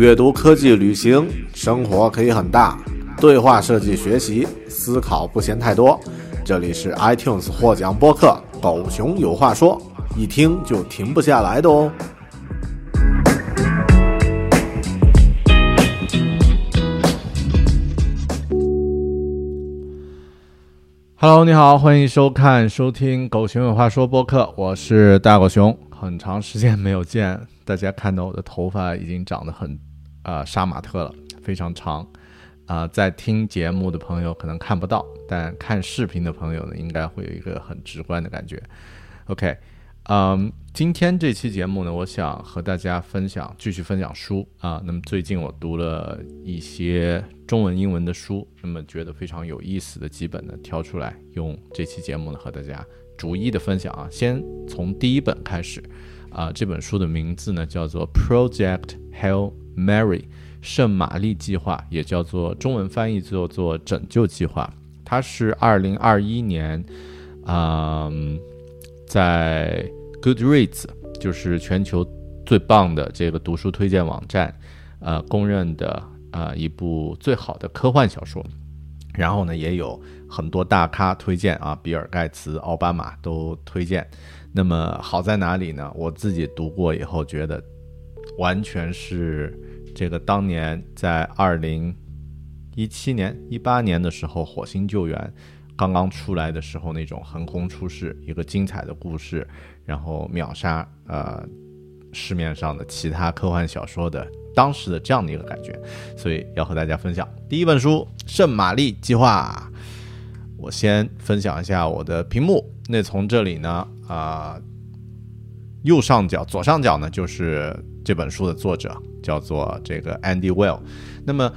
阅读、科技、旅行，生活可以很大。对话设计、学习、思考不嫌太多。这里是 iTunes 获奖播客《狗熊有话说》，一听就停不下来的哦。Hello，你好，欢迎收看、收听《狗熊有话说》播客，我是大狗熊。很长时间没有见，大家看到我的头发已经长得很。啊，杀马特了，非常长，啊，在听节目的朋友可能看不到，但看视频的朋友呢，应该会有一个很直观的感觉。OK，嗯，今天这期节目呢，我想和大家分享，继续分享书啊。那么最近我读了一些中文、英文的书，那么觉得非常有意思的几本呢，挑出来用这期节目呢和大家逐一的分享啊。先从第一本开始，啊，这本书的名字呢叫做《Project Hell》。Mary 圣玛丽计划也叫做中文翻译叫做拯救计划，它是二零二一年，嗯，在 Goodreads 就是全球最棒的这个读书推荐网站，呃，公认的呃一部最好的科幻小说。然后呢，也有很多大咖推荐啊，比尔盖茨、奥巴马都推荐。那么好在哪里呢？我自己读过以后觉得。完全是这个当年在二零一七年、一八年的时候，《火星救援》刚刚出来的时候那种横空出世、一个精彩的故事，然后秒杀呃市面上的其他科幻小说的当时的这样的一个感觉，所以要和大家分享第一本书《圣玛丽计划》。我先分享一下我的屏幕，那从这里呢啊，右上角、左上角呢就是。这本书的作者叫做这个 Andy Well。那么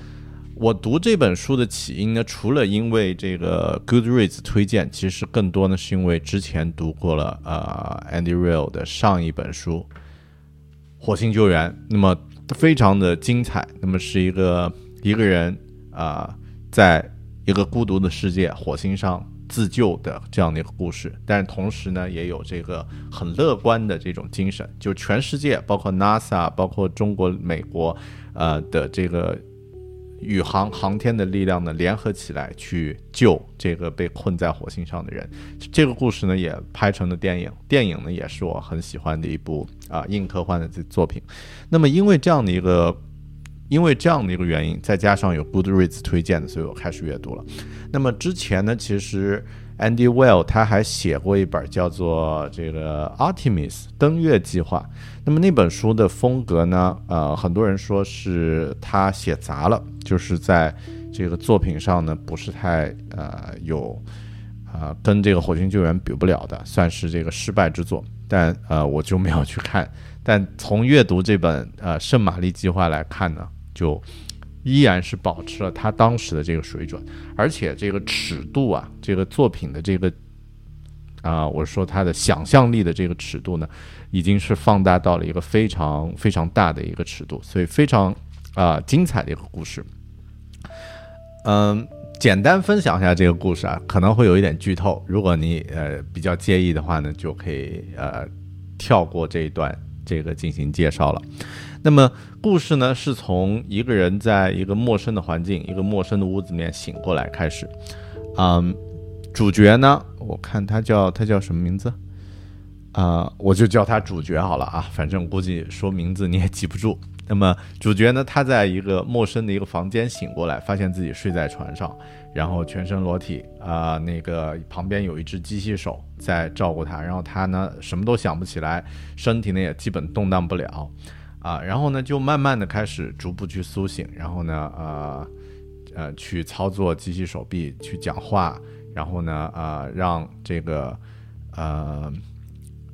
我读这本书的起因呢，除了因为这个 Goodreads 推荐，其实更多呢是因为之前读过了呃 Andy Well 的上一本书《火星救援》，那么非常的精彩。那么是一个一个人啊，在一个孤独的世界火星上。自救的这样的一个故事，但是同时呢，也有这个很乐观的这种精神，就全世界，包括 NASA，包括中国、美国，呃的这个宇航航天的力量呢，联合起来去救这个被困在火星上的人。这个故事呢，也拍成了电影，电影呢也是我很喜欢的一部啊硬科幻的这作品。那么因为这样的一个。因为这样的一个原因，再加上有 Goodreads 推荐的，所以我开始阅读了。那么之前呢，其实 Andy Well 他还写过一本叫做这个 Artemis 登月计划。那么那本书的风格呢，呃，很多人说是他写砸了，就是在这个作品上呢，不是太呃有呃跟这个火星救援比不了的，算是这个失败之作。但呃，我就没有去看。但从阅读这本呃圣玛丽计划来看呢。就依然是保持了他当时的这个水准，而且这个尺度啊，这个作品的这个啊，我说他的想象力的这个尺度呢，已经是放大到了一个非常非常大的一个尺度，所以非常啊精彩的一个故事。嗯，简单分享一下这个故事啊，可能会有一点剧透，如果你呃比较介意的话呢，就可以呃跳过这一段，这个进行介绍了。那么故事呢，是从一个人在一个陌生的环境、一个陌生的屋子里面醒过来开始。嗯，主角呢，我看他叫他叫什么名字？啊，我就叫他主角好了啊，反正估计说名字你也记不住。那么主角呢，他在一个陌生的一个房间醒过来，发现自己睡在床上，然后全身裸体啊，那个旁边有一只机器手在照顾他，然后他呢什么都想不起来，身体呢也基本动弹不了啊，然后呢就慢慢的开始逐步去苏醒，然后呢呃呃去操作机器手臂去讲话，然后呢呃让这个呃。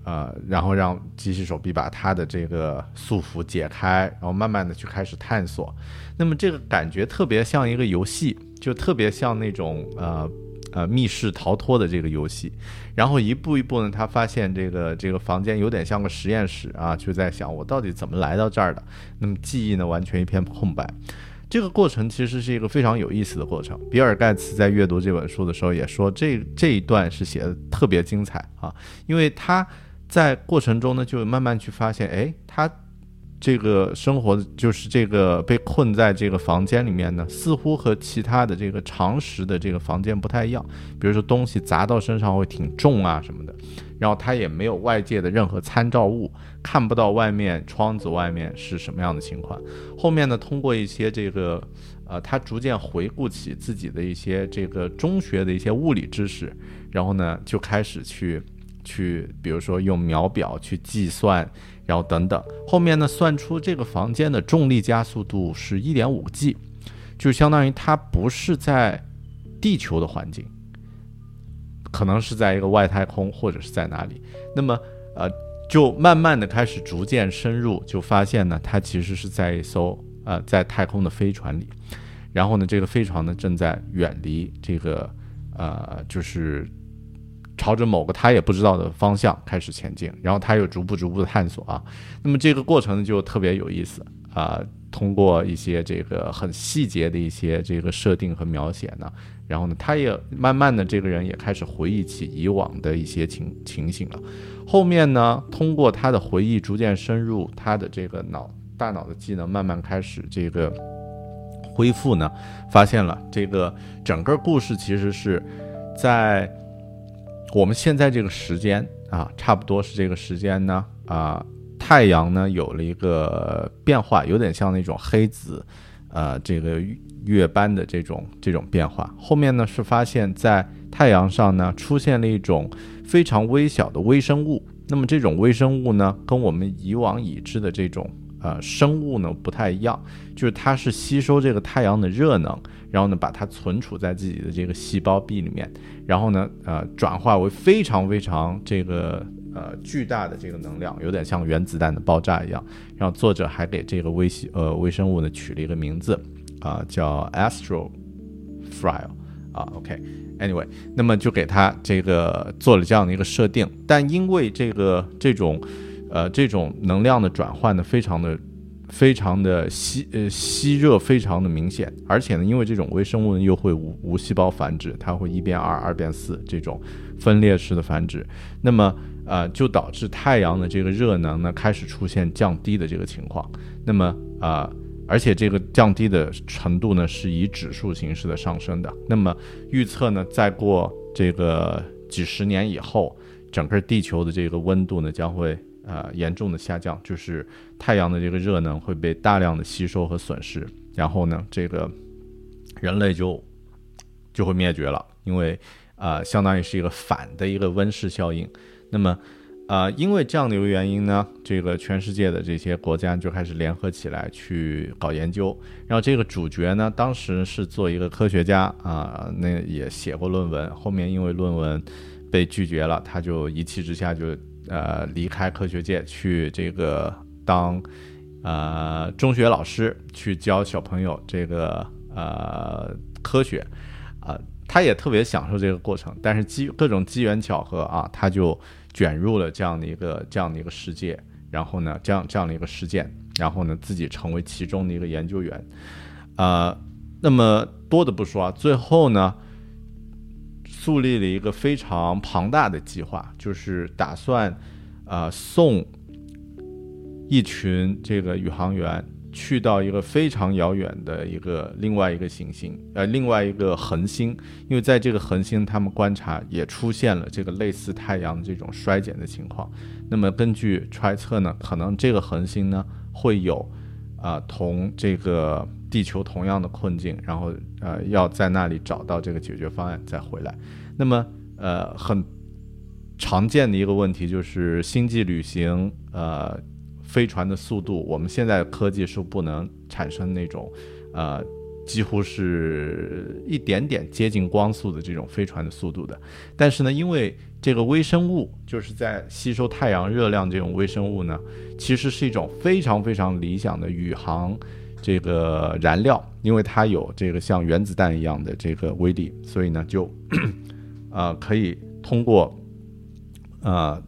呃，然后让机器手臂把他的这个束缚解开，然后慢慢的去开始探索。那么这个感觉特别像一个游戏，就特别像那种呃呃密室逃脱的这个游戏。然后一步一步呢，他发现这个这个房间有点像个实验室啊，就在想我到底怎么来到这儿的。那么记忆呢，完全一片空白。这个过程其实是一个非常有意思的过程。比尔盖茨在阅读这本书的时候也说，这这一段是写的特别精彩啊，因为他。在过程中呢，就慢慢去发现，哎，他这个生活就是这个被困在这个房间里面呢，似乎和其他的这个常识的这个房间不太一样。比如说东西砸到身上会挺重啊什么的，然后他也没有外界的任何参照物，看不到外面窗子外面是什么样的情况。后面呢，通过一些这个，呃，他逐渐回顾起自己的一些这个中学的一些物理知识，然后呢，就开始去。去，比如说用秒表去计算，然后等等，后面呢算出这个房间的重力加速度是一点五 G，就相当于它不是在地球的环境，可能是在一个外太空或者是在哪里。那么，呃，就慢慢的开始逐渐深入，就发现呢，它其实是在一艘呃在太空的飞船里，然后呢，这个飞船呢正在远离这个呃就是。朝着某个他也不知道的方向开始前进，然后他又逐步逐步的探索啊，那么这个过程就特别有意思啊。通过一些这个很细节的一些这个设定和描写呢，然后呢，他也慢慢的这个人也开始回忆起以往的一些情情形了。后面呢，通过他的回忆逐渐深入，他的这个脑大脑的技能慢慢开始这个恢复呢，发现了这个整个故事其实是在。我们现在这个时间啊，差不多是这个时间呢啊，太阳呢有了一个变化，有点像那种黑子，呃，这个月斑的这种这种变化。后面呢是发现，在太阳上呢出现了一种非常微小的微生物。那么这种微生物呢，跟我们以往已知的这种呃生物呢不太一样，就是它是吸收这个太阳的热能。然后呢，把它存储在自己的这个细胞壁里面，然后呢，呃，转化为非常非常这个呃巨大的这个能量，有点像原子弹的爆炸一样。然后作者还给这个微细呃微生物呢取了一个名字，啊，叫 Astro File 啊，OK，Anyway，那么就给它这个做了这样的一个设定。但因为这个这种呃这种能量的转换呢，非常的。非常的吸呃吸热非常的明显，而且呢，因为这种微生物呢又会无无细胞繁殖，它会一变二，二变四这种分裂式的繁殖，那么呃就导致太阳的这个热能呢开始出现降低的这个情况，那么啊而且这个降低的程度呢是以指数形式的上升的，那么预测呢再过这个几十年以后，整个地球的这个温度呢将会。呃，严重的下降，就是太阳的这个热能会被大量的吸收和损失，然后呢，这个人类就就会灭绝了，因为呃，相当于是一个反的一个温室效应。那么，呃，因为这样的一个原因呢，这个全世界的这些国家就开始联合起来去搞研究。然后这个主角呢，当时是做一个科学家啊，那也写过论文，后面因为论文被拒绝了，他就一气之下就。呃，离开科学界去这个当呃中学老师，去教小朋友这个呃科学啊，他也特别享受这个过程。但是机各种机缘巧合啊，他就卷入了这样的一个这样的一个世界，然后呢，这样这样的一个事件，然后呢，自己成为其中的一个研究员啊。那么多的不说啊，最后呢。树立了一个非常庞大的计划，就是打算，呃，送一群这个宇航员去到一个非常遥远的一个另外一个行星，呃，另外一个恒星，因为在这个恒星，他们观察也出现了这个类似太阳这种衰减的情况。那么根据揣测呢，可能这个恒星呢会有，啊，同这个地球同样的困境，然后呃要在那里找到这个解决方案再回来。那么呃很常见的一个问题就是星际旅行，呃。飞船的速度，我们现在科技是不能产生那种，呃，几乎是一点点接近光速的这种飞船的速度的。但是呢，因为这个微生物就是在吸收太阳热量，这种微生物呢，其实是一种非常非常理想的宇航这个燃料，因为它有这个像原子弹一样的这个威力，所以呢，就，呃，可以通过，呃，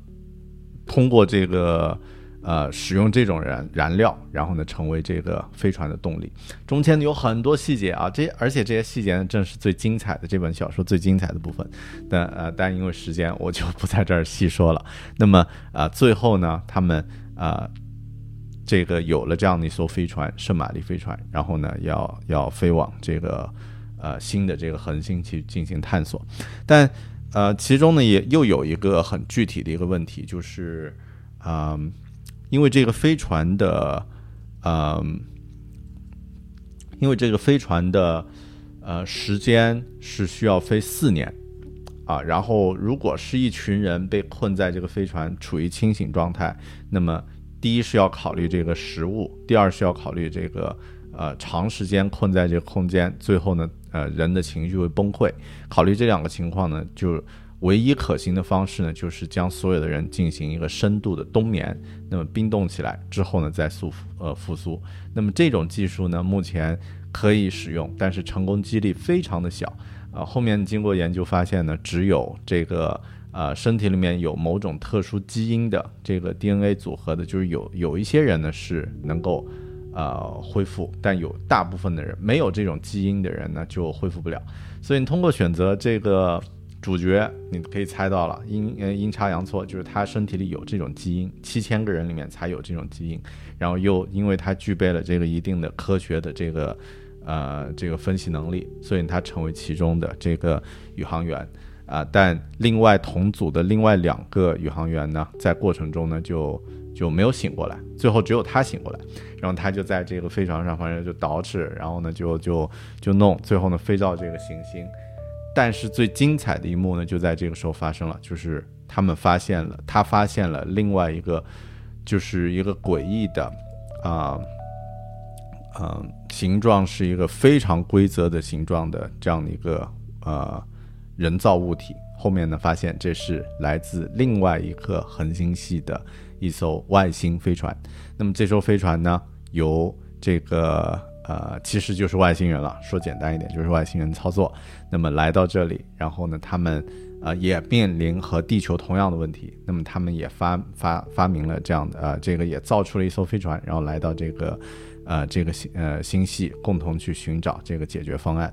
通过这个。呃，使用这种燃燃料，然后呢，成为这个飞船的动力。中间有很多细节啊，这而且这些细节呢，正是最精彩的这本小说最精彩的部分。但呃，但因为时间，我就不在这儿细说了。那么啊，最后呢，他们啊，这个有了这样的一艘飞船——圣玛丽飞船，然后呢，要要飞往这个呃新的这个恒星去进行探索。但呃，其中呢，也又有一个很具体的一个问题，就是嗯。因为这个飞船的，呃，因为这个飞船的，呃，时间是需要飞四年，啊，然后如果是一群人被困在这个飞船处于清醒状态，那么第一是要考虑这个食物，第二是要考虑这个，呃，长时间困在这个空间，最后呢，呃，人的情绪会崩溃。考虑这两个情况呢，就。唯一可行的方式呢，就是将所有的人进行一个深度的冬眠，那么冰冻起来之后呢，再复呃复苏。那么这种技术呢，目前可以使用，但是成功几率非常的小。啊，后面经过研究发现呢，只有这个呃身体里面有某种特殊基因的这个 DNA 组合的，就是有有一些人呢是能够呃恢复，但有大部分的人没有这种基因的人呢就恢复不了。所以你通过选择这个。主角你可以猜到了，阴呃阴差阳错，就是他身体里有这种基因，七千个人里面才有这种基因，然后又因为他具备了这个一定的科学的这个呃这个分析能力，所以他成为其中的这个宇航员啊。但另外同组的另外两个宇航员呢，在过程中呢就就没有醒过来，最后只有他醒过来，然后他就在这个飞船上，反正就捯饬，然后呢就就就弄，最后呢飞到这个行星。但是最精彩的一幕呢，就在这个时候发生了，就是他们发现了，他发现了另外一个，就是一个诡异的，啊，嗯，形状是一个非常规则的形状的这样的一个呃人造物体。后面呢，发现这是来自另外一颗恒星系的一艘外星飞船。那么这艘飞船呢，由这个。呃，其实就是外星人了。说简单一点，就是外星人操作。那么来到这里，然后呢，他们呃也面临和地球同样的问题。那么他们也发发发明了这样的呃，这个也造出了一艘飞船，然后来到这个呃这个星呃星系，共同去寻找这个解决方案。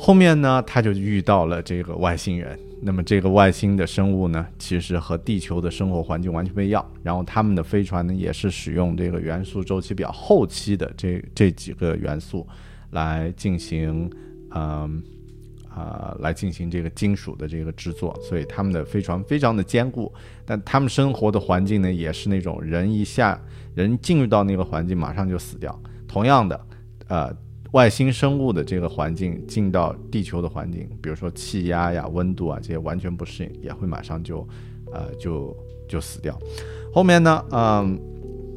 后面呢，他就遇到了这个外星人。那么这个外星的生物呢，其实和地球的生活环境完全不一样。然后他们的飞船呢，也是使用这个元素周期表后期的这这几个元素来进行，嗯啊，来进行这个金属的这个制作。所以他们的飞船非常的坚固。但他们生活的环境呢，也是那种人一下人进入到那个环境马上就死掉。同样的，呃。外星生物的这个环境进到地球的环境，比如说气压呀、温度啊这些完全不适应，也会马上就，呃，就就死掉。后面呢，嗯，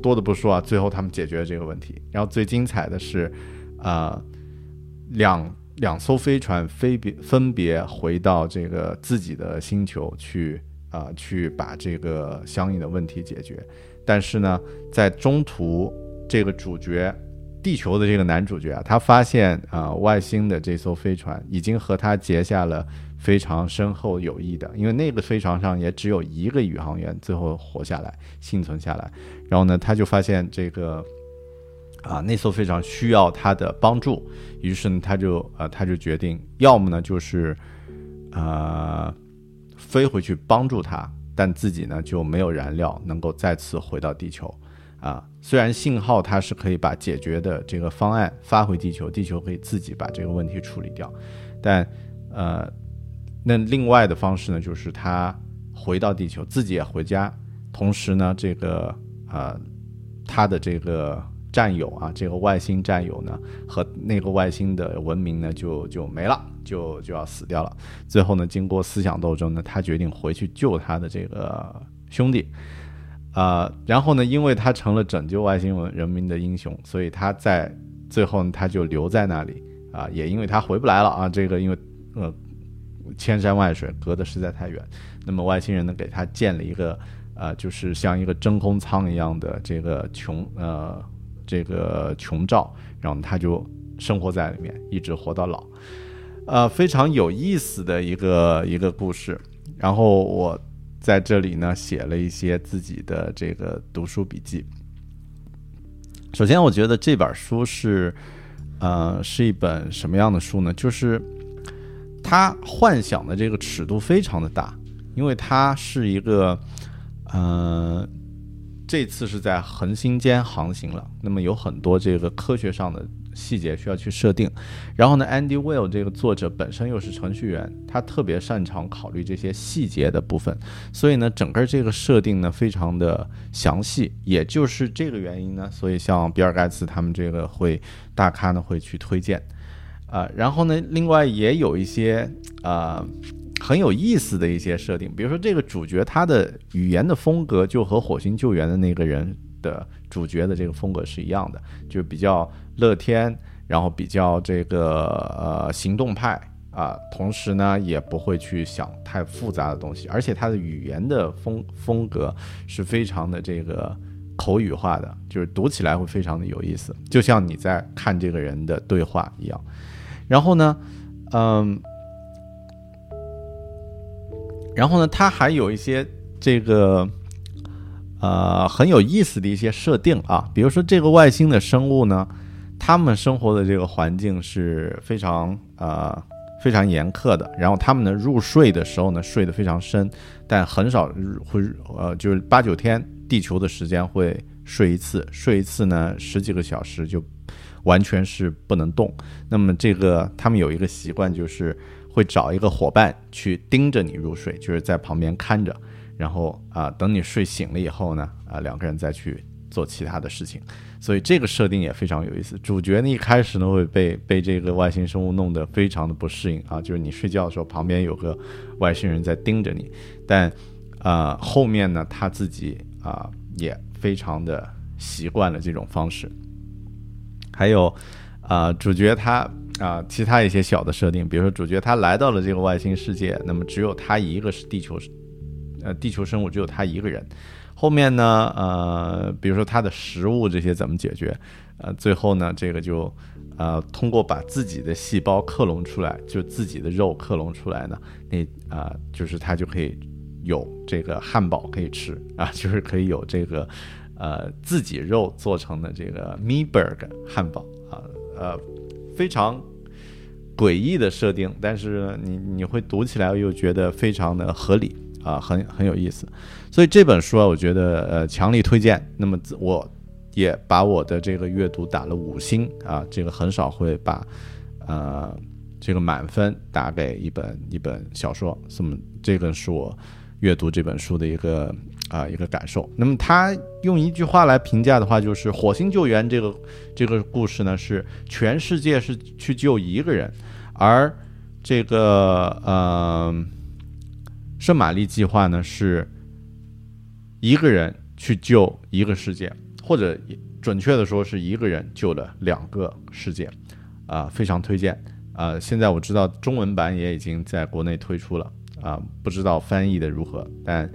多的不说啊，最后他们解决了这个问题。然后最精彩的是，呃，两两艘飞船分别分别回到这个自己的星球去，啊，去把这个相应的问题解决。但是呢，在中途，这个主角。地球的这个男主角啊，他发现啊，外星的这艘飞船已经和他结下了非常深厚友谊的，因为那个飞船上也只有一个宇航员最后活下来、幸存下来。然后呢，他就发现这个啊，那艘飞船需要他的帮助，于是呢，他就呃，他就决定，要么呢就是呃飞回去帮助他，但自己呢就没有燃料能够再次回到地球。啊，虽然信号它是可以把解决的这个方案发回地球，地球可以自己把这个问题处理掉，但呃，那另外的方式呢，就是它回到地球，自己也回家，同时呢，这个呃，它的这个战友啊，这个外星战友呢，和那个外星的文明呢，就就没了。就就要死掉了。最后呢，经过思想斗争呢，他决定回去救他的这个兄弟，啊，然后呢，因为他成了拯救外星人人民的英雄，所以他在最后呢，他就留在那里啊。也因为他回不来了啊，这个因为呃千山万水隔得实在太远，那么外星人呢给他建了一个呃，就是像一个真空舱一样的这个穹呃这个穹罩，然后他就生活在里面，一直活到老。呃，非常有意思的一个一个故事，然后我在这里呢写了一些自己的这个读书笔记。首先，我觉得这本书是，呃，是一本什么样的书呢？就是它幻想的这个尺度非常的大，因为它是一个，呃，这次是在恒星间航行了，那么有很多这个科学上的。细节需要去设定，然后呢，Andy Will 这个作者本身又是程序员，他特别擅长考虑这些细节的部分，所以呢，整个这个设定呢非常的详细，也就是这个原因呢，所以像比尔盖茨他们这个会大咖呢会去推荐，啊，然后呢，另外也有一些啊很有意思的一些设定，比如说这个主角他的语言的风格就和火星救援的那个人的主角的这个风格是一样的，就比较。乐天，然后比较这个呃行动派啊，同时呢也不会去想太复杂的东西，而且他的语言的风风格是非常的这个口语化的，就是读起来会非常的有意思，就像你在看这个人的对话一样。然后呢，嗯，然后呢，他还有一些这个呃很有意思的一些设定啊，比如说这个外星的生物呢。他们生活的这个环境是非常呃非常严苛的，然后他们呢入睡的时候呢睡得非常深，但很少会呃就是八九天地球的时间会睡一次，睡一次呢十几个小时就完全是不能动。那么这个他们有一个习惯，就是会找一个伙伴去盯着你入睡，就是在旁边看着，然后啊等你睡醒了以后呢啊两个人再去做其他的事情。所以这个设定也非常有意思。主角呢一开始呢会被被这个外星生物弄得非常的不适应啊，就是你睡觉的时候旁边有个外星人在盯着你，但啊后面呢他自己啊也非常的习惯了这种方式。还有啊主角他啊其他一些小的设定，比如说主角他来到了这个外星世界，那么只有他一个是地球呃地球生物，只有他一个人。后面呢，呃，比如说它的食物这些怎么解决？呃，最后呢，这个就，呃，通过把自己的细胞克隆出来，就自己的肉克隆出来呢，那啊，就是它就可以有这个汉堡可以吃啊，就是可以有这个，呃，自己肉做成的这个 m e b u r g 汉堡啊，呃，非常诡异的设定，但是你你会读起来又觉得非常的合理。啊，很很有意思，所以这本书啊，我觉得呃强力推荐。那么我也把我的这个阅读打了五星啊，这个很少会把呃这个满分打给一本一本小说。那么这个是我阅读这本书的一个啊一个感受。那么他用一句话来评价的话，就是火星救援这个这个故事呢，是全世界是去救一个人，而这个呃。圣玛丽计划呢，是一个人去救一个世界，或者准确的说，是一个人救了两个世界，啊，非常推荐啊！现在我知道中文版也已经在国内推出了啊，不知道翻译的如何，但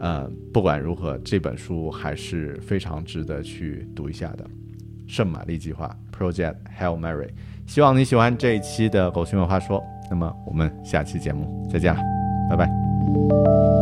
呃，不管如何，这本书还是非常值得去读一下的。圣玛丽计划 （Project Hail Mary），希望你喜欢这一期的狗熊有话说。那么我们下期节目再见了，拜拜。Música